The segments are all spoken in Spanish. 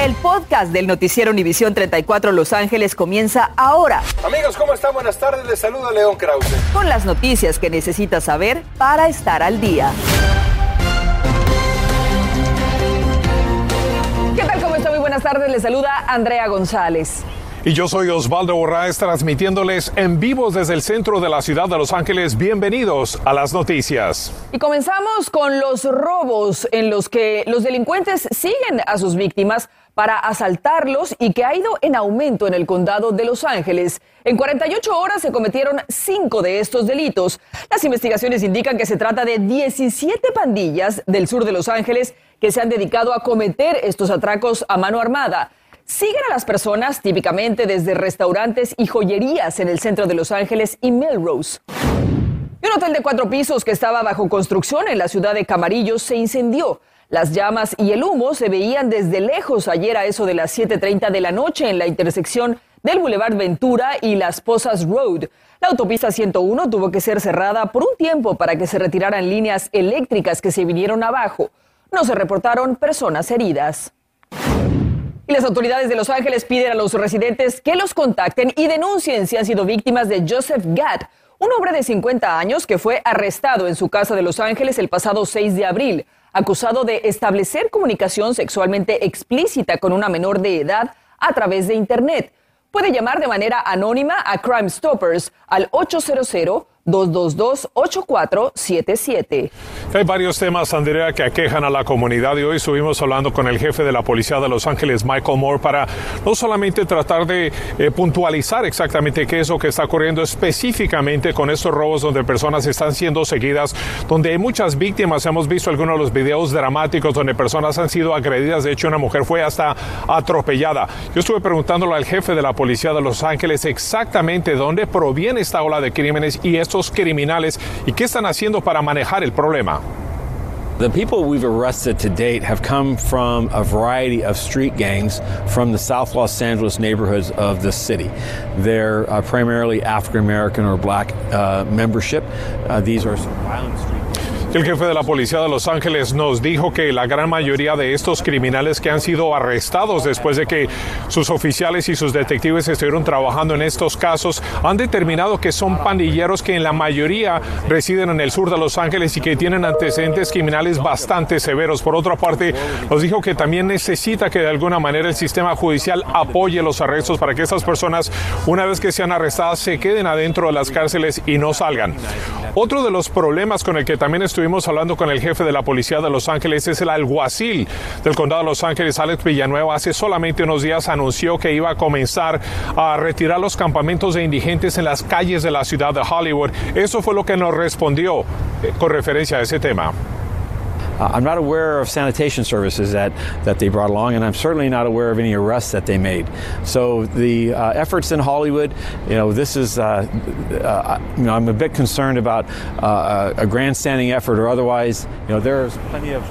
El podcast del noticiero Univisión 34 Los Ángeles comienza ahora. Amigos, ¿cómo están? Buenas tardes. Les saluda León Krause. Con las noticias que necesitas saber para estar al día. ¿Qué tal? ¿Cómo está? Muy buenas tardes. Les saluda Andrea González. Y yo soy Osvaldo Borraes transmitiéndoles en vivo desde el centro de la ciudad de Los Ángeles. Bienvenidos a las noticias. Y comenzamos con los robos en los que los delincuentes siguen a sus víctimas para asaltarlos y que ha ido en aumento en el condado de Los Ángeles. En 48 horas se cometieron cinco de estos delitos. Las investigaciones indican que se trata de 17 pandillas del sur de Los Ángeles que se han dedicado a cometer estos atracos a mano armada. Siguen a las personas típicamente desde restaurantes y joyerías en el centro de Los Ángeles y Melrose. Y un hotel de cuatro pisos que estaba bajo construcción en la ciudad de Camarillo se incendió. Las llamas y el humo se veían desde lejos ayer a eso de las 7.30 de la noche en la intersección del Boulevard Ventura y Las Posas Road. La autopista 101 tuvo que ser cerrada por un tiempo para que se retiraran líneas eléctricas que se vinieron abajo. No se reportaron personas heridas. Y las autoridades de Los Ángeles piden a los residentes que los contacten y denuncien si han sido víctimas de Joseph Gadd, un hombre de 50 años que fue arrestado en su casa de Los Ángeles el pasado 6 de abril, acusado de establecer comunicación sexualmente explícita con una menor de edad a través de Internet. Puede llamar de manera anónima a Crime Stoppers al 800 222-8477. Hay varios temas, Andrea, que aquejan a la comunidad y hoy estuvimos hablando con el jefe de la policía de Los Ángeles, Michael Moore, para no solamente tratar de eh, puntualizar exactamente qué es lo que está ocurriendo específicamente con estos robos donde personas están siendo seguidas, donde hay muchas víctimas. Hemos visto algunos de los videos dramáticos donde personas han sido agredidas. De hecho, una mujer fue hasta atropellada. Yo estuve preguntándole al jefe de la policía de Los Ángeles exactamente dónde proviene esta ola de crímenes y estos criminales y qué están haciendo para manejar el problema. The people we've arrested to date have come from a variety of street gangs from the South Los Angeles neighborhoods of the city. They're uh, primarily African American or black uh, membership. Uh, these are some violent street El jefe de la policía de Los Ángeles nos dijo que la gran mayoría de estos criminales que han sido arrestados después de que sus oficiales y sus detectives estuvieron trabajando en estos casos han determinado que son pandilleros que en la mayoría residen en el sur de Los Ángeles y que tienen antecedentes criminales bastante severos. Por otra parte, nos dijo que también necesita que de alguna manera el sistema judicial apoye los arrestos para que estas personas, una vez que sean arrestadas, se queden adentro de las cárceles y no salgan. Otro de los problemas con el que también estuvimos hablando con el jefe de la policía de Los Ángeles es el alguacil del condado de Los Ángeles, Alex Villanueva. Hace solamente unos días anunció que iba a comenzar a retirar los campamentos de indigentes en las calles de la ciudad de Hollywood. Eso fue lo que nos respondió eh, con referencia a ese tema. Uh, I'm not aware of sanitation services that, that they brought along, and I'm certainly not aware of any arrests that they made. So the uh, efforts in Hollywood, you know, this is, uh, uh you know, I'm a bit concerned about uh, a grandstanding effort or otherwise. You know, there's plenty of.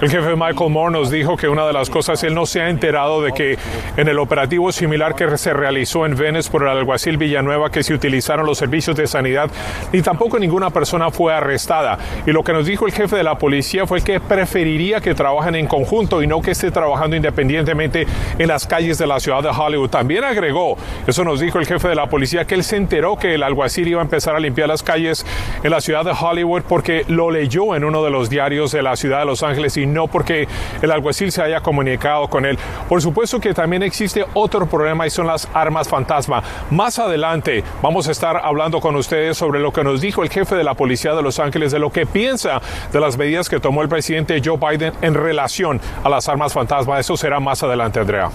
El jefe Michael Moore nos dijo que una de las cosas, él no se ha enterado de que en el operativo similar que se realizó en Venice por el alguacil Villanueva, que se utilizaron los servicios de sanidad, ni tampoco ninguna persona fue arrestada. Y lo que nos dijo el jefe de la policía fue que preferiría que trabajen en conjunto y no que esté trabajando independientemente en las calles de la ciudad de Hollywood. También agregó, eso nos dijo el jefe de la policía, que él se enteró que el alguacil iba a empezar a limpiar las calles en la ciudad de Hollywood porque lo leyó en uno de los diarios de la ciudad de Los Ángeles y no porque el alguacil se haya comunicado con él. Por supuesto que también existe otro problema y son las armas fantasma. Más adelante vamos a estar hablando con ustedes sobre lo que nos dijo el jefe de la policía de Los Ángeles, de lo que piensa de las medidas que tomó el presidente Joe Biden en relación a las armas fantasma. Eso será más adelante, Andrea.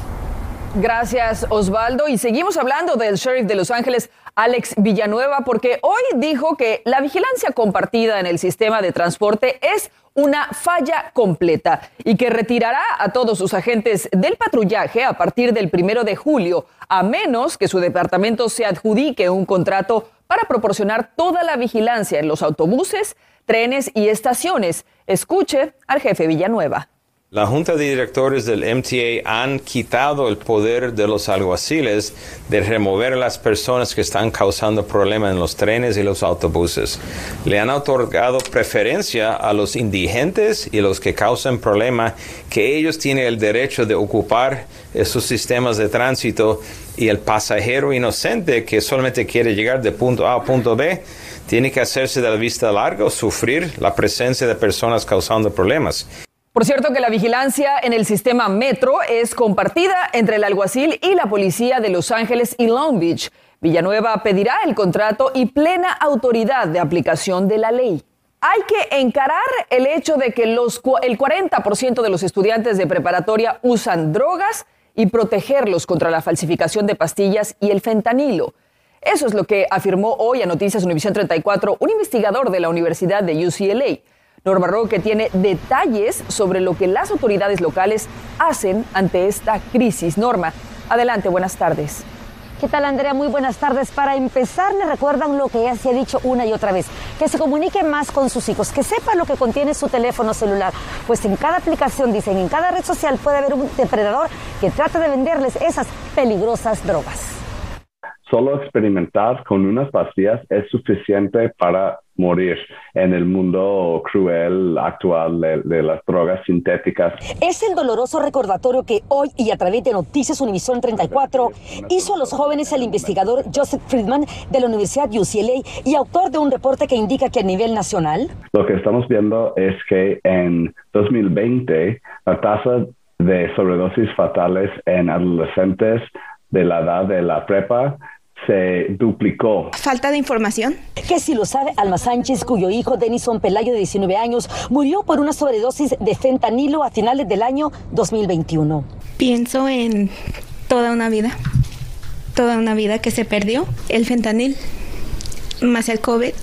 Gracias, Osvaldo. Y seguimos hablando del sheriff de Los Ángeles, Alex Villanueva, porque hoy dijo que la vigilancia compartida en el sistema de transporte es una falla completa y que retirará a todos sus agentes del patrullaje a partir del primero de julio, a menos que su departamento se adjudique un contrato para proporcionar toda la vigilancia en los autobuses, trenes y estaciones. Escuche al jefe Villanueva. La junta de directores del MTA han quitado el poder de los alguaciles de remover a las personas que están causando problemas en los trenes y los autobuses. Le han otorgado preferencia a los indigentes y los que causan problemas que ellos tienen el derecho de ocupar esos sistemas de tránsito y el pasajero inocente que solamente quiere llegar de punto A a punto B tiene que hacerse de la vista larga o sufrir la presencia de personas causando problemas. Por cierto que la vigilancia en el sistema metro es compartida entre el alguacil y la policía de Los Ángeles y Long Beach. Villanueva pedirá el contrato y plena autoridad de aplicación de la ley. Hay que encarar el hecho de que el 40% de los estudiantes de preparatoria usan drogas y protegerlos contra la falsificación de pastillas y el fentanilo. Eso es lo que afirmó hoy a Noticias Univisión 34 un investigador de la Universidad de UCLA. Norma Roque tiene detalles sobre lo que las autoridades locales hacen ante esta crisis. Norma, adelante, buenas tardes. ¿Qué tal, Andrea? Muy buenas tardes. Para empezar, le recuerdan lo que ya se ha dicho una y otra vez, que se comunique más con sus hijos, que sepan lo que contiene su teléfono celular, pues en cada aplicación, dicen, en cada red social puede haber un depredador que trata de venderles esas peligrosas drogas. Solo experimentar con unas pastillas es suficiente para morir en el mundo cruel actual de, las drogas sintéticas. Es el doloroso recordatorio que hoy y a través de Noticias Univisión 34 hizo a los jóvenes el investigador Joseph Friedman de la Universidad UCLA y autor de un reporte que indica que a nivel nacional... Lo que estamos viendo es que en 2020 la tasa de sobredosis fatales en adolescentes de la edad de la prepa se duplicó. ¿Falta de información? Que si lo sabe Alma Sánchez, cuyo hijo Denison Pelayo, de 19 años, murió por una sobredosis de fentanilo a finales del año 2021. Pienso en toda una vida, toda una vida que se perdió, el fentanil, más el COVID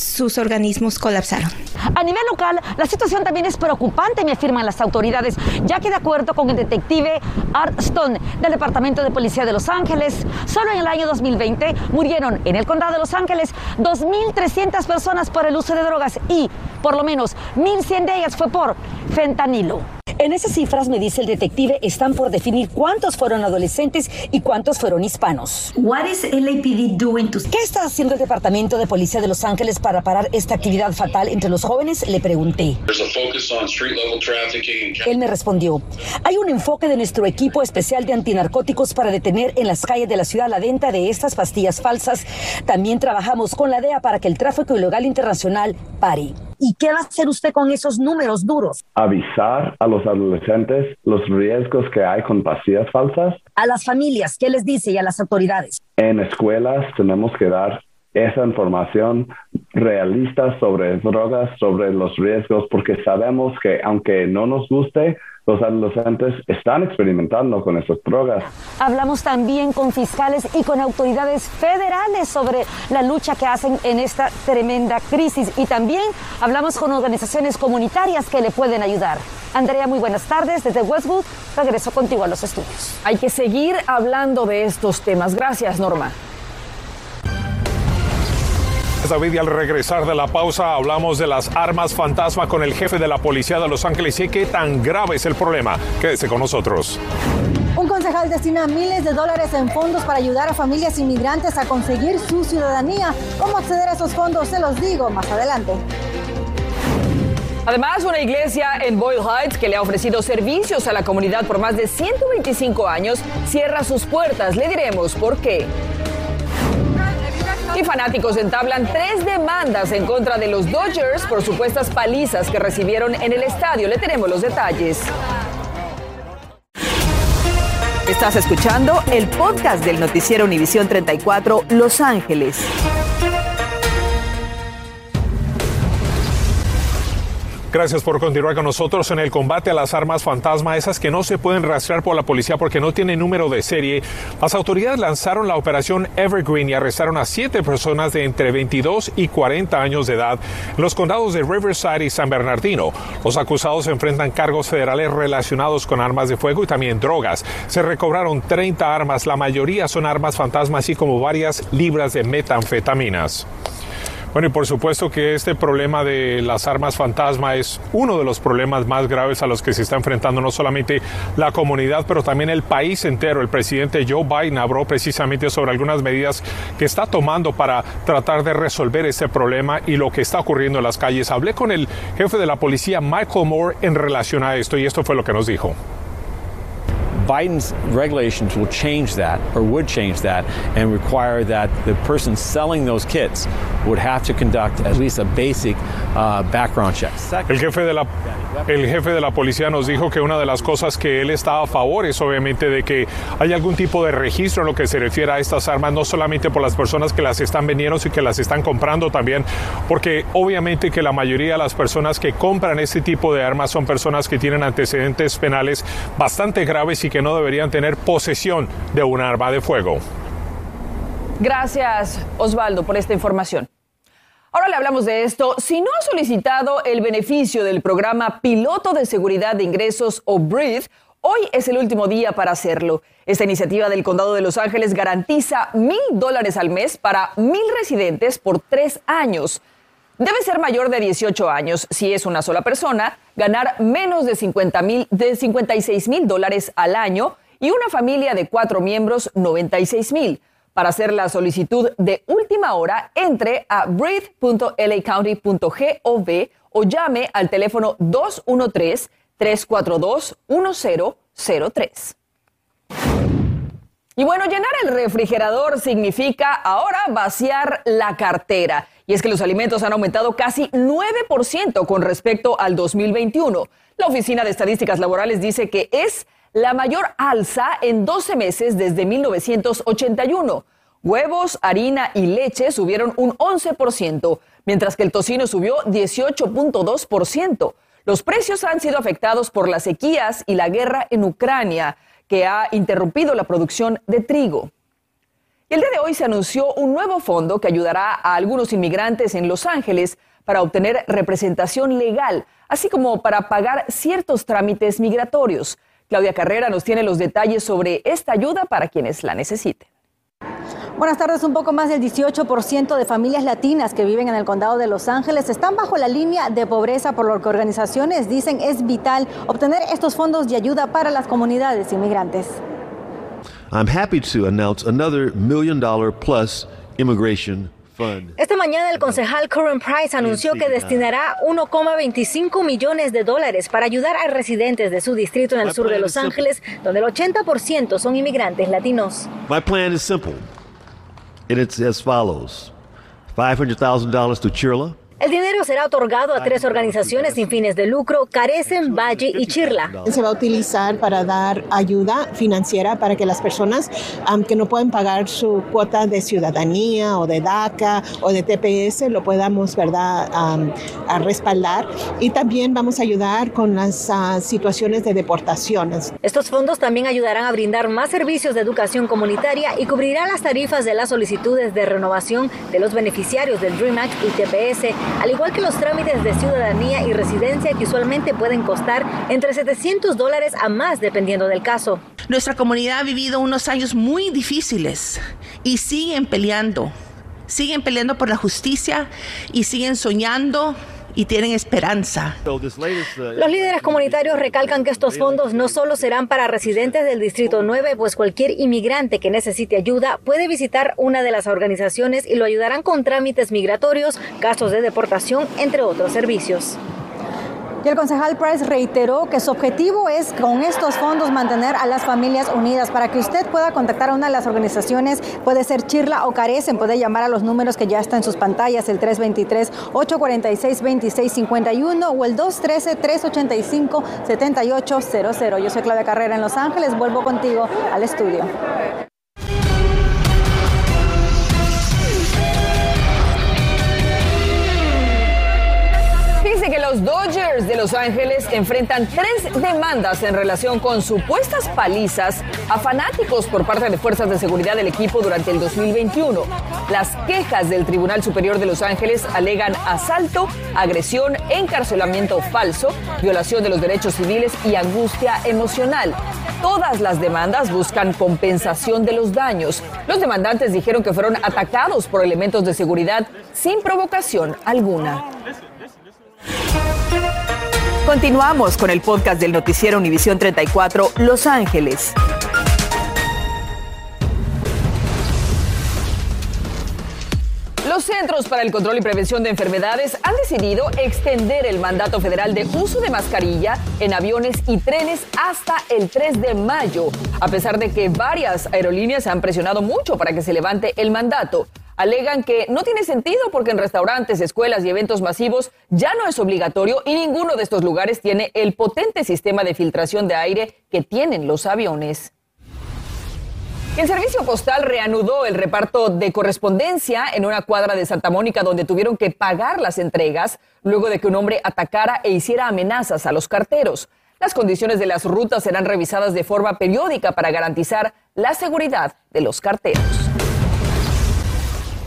sus organismos colapsaron. A nivel local, la situación también es preocupante, me afirman las autoridades, ya que de acuerdo con el detective Art Stone del Departamento de Policía de Los Ángeles, solo en el año 2020 murieron en el condado de Los Ángeles 2.300 personas por el uso de drogas y por lo menos 1.100 de ellas fue por fentanilo. En esas cifras, me dice el detective, están por definir cuántos fueron adolescentes y cuántos fueron hispanos. ¿Qué está haciendo el Departamento de Policía de Los Ángeles para parar esta actividad fatal entre los jóvenes? Le pregunté. Él me respondió, hay un enfoque de nuestro equipo especial de antinarcóticos para detener en las calles de la ciudad la venta de estas pastillas falsas. También trabajamos con la DEA para que el tráfico ilegal internacional pare. ¿Y qué va a hacer usted con esos números duros? Avisar a los adolescentes los riesgos que hay con pastillas falsas. A las familias, ¿qué les dice y a las autoridades? En escuelas tenemos que dar esa información realista sobre drogas, sobre los riesgos, porque sabemos que aunque no nos guste, los adolescentes están experimentando con esas drogas. Hablamos también con fiscales y con autoridades federales sobre la lucha que hacen en esta tremenda crisis y también hablamos con organizaciones comunitarias que le pueden ayudar. Andrea, muy buenas tardes desde Westwood. Regreso contigo a los estudios. Hay que seguir hablando de estos temas. Gracias, Norma. David, y al regresar de la pausa hablamos de las armas fantasma con el jefe de la policía de Los Ángeles y qué tan grave es el problema. Quédese con nosotros. Un concejal destina miles de dólares en fondos para ayudar a familias inmigrantes a conseguir su ciudadanía. ¿Cómo acceder a esos fondos? Se los digo más adelante. Además, una iglesia en Boyle Heights que le ha ofrecido servicios a la comunidad por más de 125 años cierra sus puertas. Le diremos por qué. Y fanáticos entablan tres demandas en contra de los Dodgers por supuestas palizas que recibieron en el estadio. Le tenemos los detalles. Estás escuchando el podcast del noticiero Univisión 34 Los Ángeles. Gracias por continuar con nosotros en el combate a las armas fantasma, esas que no se pueden rastrear por la policía porque no tienen número de serie. Las autoridades lanzaron la operación Evergreen y arrestaron a siete personas de entre 22 y 40 años de edad en los condados de Riverside y San Bernardino. Los acusados enfrentan cargos federales relacionados con armas de fuego y también drogas. Se recobraron 30 armas, la mayoría son armas fantasma, así como varias libras de metanfetaminas. Bueno, y por supuesto que este problema de las armas fantasma es uno de los problemas más graves a los que se está enfrentando no solamente la comunidad, pero también el país entero. El presidente Joe Biden habló precisamente sobre algunas medidas que está tomando para tratar de resolver ese problema y lo que está ocurriendo en las calles. Hablé con el jefe de la policía, Michael Moore, en relación a esto y esto fue lo que nos dijo. Biden's regulations will change that or would change that and require that the person selling those kits would have to conduct at least a basic uh, background check. El jefe de la el jefe de la policía nos dijo que una de las cosas que él está a favor es obviamente de que haya algún tipo de registro en lo que se refiere a estas armas, no solamente por las personas que las están vendiendo, sino que las están comprando también, porque obviamente que la mayoría de las personas que compran este tipo de armas son personas que tienen antecedentes penales bastante graves y que no deberían tener posesión de un arma de fuego. Gracias, Osvaldo, por esta información. Ahora le hablamos de esto. Si no ha solicitado el beneficio del programa Piloto de Seguridad de Ingresos o BREATHE, hoy es el último día para hacerlo. Esta iniciativa del Condado de Los Ángeles garantiza mil dólares al mes para mil residentes por tres años. Debe ser mayor de 18 años si es una sola persona, ganar menos de, 50 mil, de 56 mil dólares al año y una familia de cuatro miembros 96 mil. Para hacer la solicitud de última hora, entre a breathe.lacounty.gov o llame al teléfono 213-342-1003. Y bueno, llenar el refrigerador significa ahora vaciar la cartera. Y es que los alimentos han aumentado casi 9% con respecto al 2021. La Oficina de Estadísticas Laborales dice que es la mayor alza en 12 meses desde 1981. Huevos, harina y leche subieron un 11%, mientras que el tocino subió 18.2%. Los precios han sido afectados por las sequías y la guerra en Ucrania que ha interrumpido la producción de trigo. el día de hoy se anunció un nuevo fondo que ayudará a algunos inmigrantes en Los Ángeles para obtener representación legal, así como para pagar ciertos trámites migratorios. Claudia Carrera nos tiene los detalles sobre esta ayuda para quienes la necesiten. Buenas tardes. Un poco más del 18% de familias latinas que viven en el condado de Los Ángeles están bajo la línea de pobreza, por lo que organizaciones dicen es vital obtener estos fondos de ayuda para las comunidades inmigrantes. I'm happy to announce another million dollar plus immigration esta mañana el concejal Corin Price anunció que destinará 1,25 millones de dólares para ayudar a residentes de su distrito en el sur de Los Ángeles, donde el 80% son inmigrantes latinos. My plan is simple. And it's as follows. $500,000 to Chirla. El dinero será otorgado a tres organizaciones sin fines de lucro, Carecen, Valle y Chirla. Se va a utilizar para dar ayuda financiera para que las personas que no pueden pagar su cuota de ciudadanía o de DACA o de TPS lo podamos verdad a respaldar. Y también vamos a ayudar con las ah, situaciones de deportaciones. Estos fondos también ayudarán a brindar más servicios de educación comunitaria y cubrirá las tarifas de las solicitudes de renovación de los beneficiarios del Dream Act y TPS al igual que los trámites de ciudadanía y residencia que usualmente pueden costar entre 700 dólares a más dependiendo del caso. Nuestra comunidad ha vivido unos años muy difíciles y siguen peleando, siguen peleando por la justicia y siguen soñando y tienen esperanza. Los líderes comunitarios recalcan que estos fondos no solo serán para residentes del Distrito 9, pues cualquier inmigrante que necesite ayuda puede visitar una de las organizaciones y lo ayudarán con trámites migratorios, casos de deportación, entre otros servicios. Y el concejal Price reiteró que su objetivo es con estos fondos mantener a las familias unidas. Para que usted pueda contactar a una de las organizaciones, puede ser Chirla o Carecen, puede llamar a los números que ya están en sus pantallas, el 323-846-2651 o el 213-385-7800. Yo soy Claudia Carrera en Los Ángeles, vuelvo contigo al estudio. los De Los Ángeles enfrentan tres demandas en relación con supuestas palizas a fanáticos por parte de fuerzas de seguridad del equipo durante el 2021. Las quejas del Tribunal Superior de Los Ángeles alegan asalto, agresión, encarcelamiento falso, violación de los derechos civiles y angustia emocional. Todas las demandas buscan compensación de los daños. Los demandantes dijeron que fueron atacados por elementos de seguridad sin provocación alguna. Continuamos con el podcast del noticiero Univisión 34 Los Ángeles. Los Centros para el Control y Prevención de Enfermedades han decidido extender el mandato federal de uso de mascarilla en aviones y trenes hasta el 3 de mayo, a pesar de que varias aerolíneas han presionado mucho para que se levante el mandato. Alegan que no tiene sentido porque en restaurantes, escuelas y eventos masivos ya no es obligatorio y ninguno de estos lugares tiene el potente sistema de filtración de aire que tienen los aviones. El servicio postal reanudó el reparto de correspondencia en una cuadra de Santa Mónica donde tuvieron que pagar las entregas luego de que un hombre atacara e hiciera amenazas a los carteros. Las condiciones de las rutas serán revisadas de forma periódica para garantizar la seguridad de los carteros.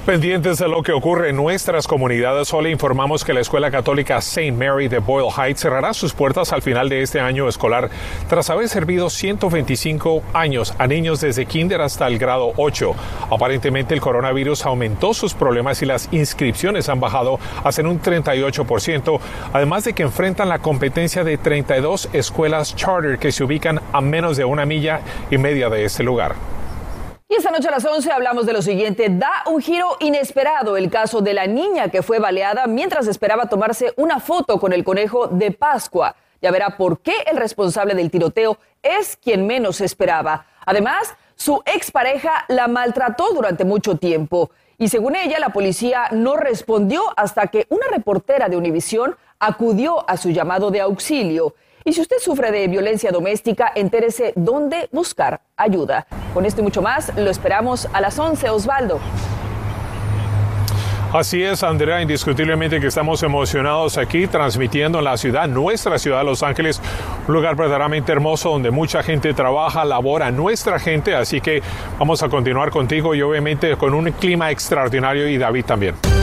Pendientes de lo que ocurre en nuestras comunidades, hoy le informamos que la Escuela Católica St. Mary de Boyle Heights cerrará sus puertas al final de este año escolar tras haber servido 125 años a niños desde kinder hasta el grado 8. Aparentemente el coronavirus aumentó sus problemas y las inscripciones han bajado hasta un 38%, además de que enfrentan la competencia de 32 escuelas charter que se ubican a menos de una milla y media de este lugar. Y esta noche a las 11 hablamos de lo siguiente. Da un giro inesperado el caso de la niña que fue baleada mientras esperaba tomarse una foto con el conejo de Pascua. Ya verá por qué el responsable del tiroteo es quien menos esperaba. Además, su expareja la maltrató durante mucho tiempo. Y según ella, la policía no respondió hasta que una reportera de Univisión acudió a su llamado de auxilio. Y si usted sufre de violencia doméstica, entérese dónde buscar ayuda. Con esto y mucho más, lo esperamos a las 11, Osvaldo. Así es, Andrea, indiscutiblemente que estamos emocionados aquí transmitiendo en la ciudad, nuestra ciudad de Los Ángeles, un lugar verdaderamente hermoso donde mucha gente trabaja, labora, nuestra gente, así que vamos a continuar contigo y obviamente con un clima extraordinario y David también.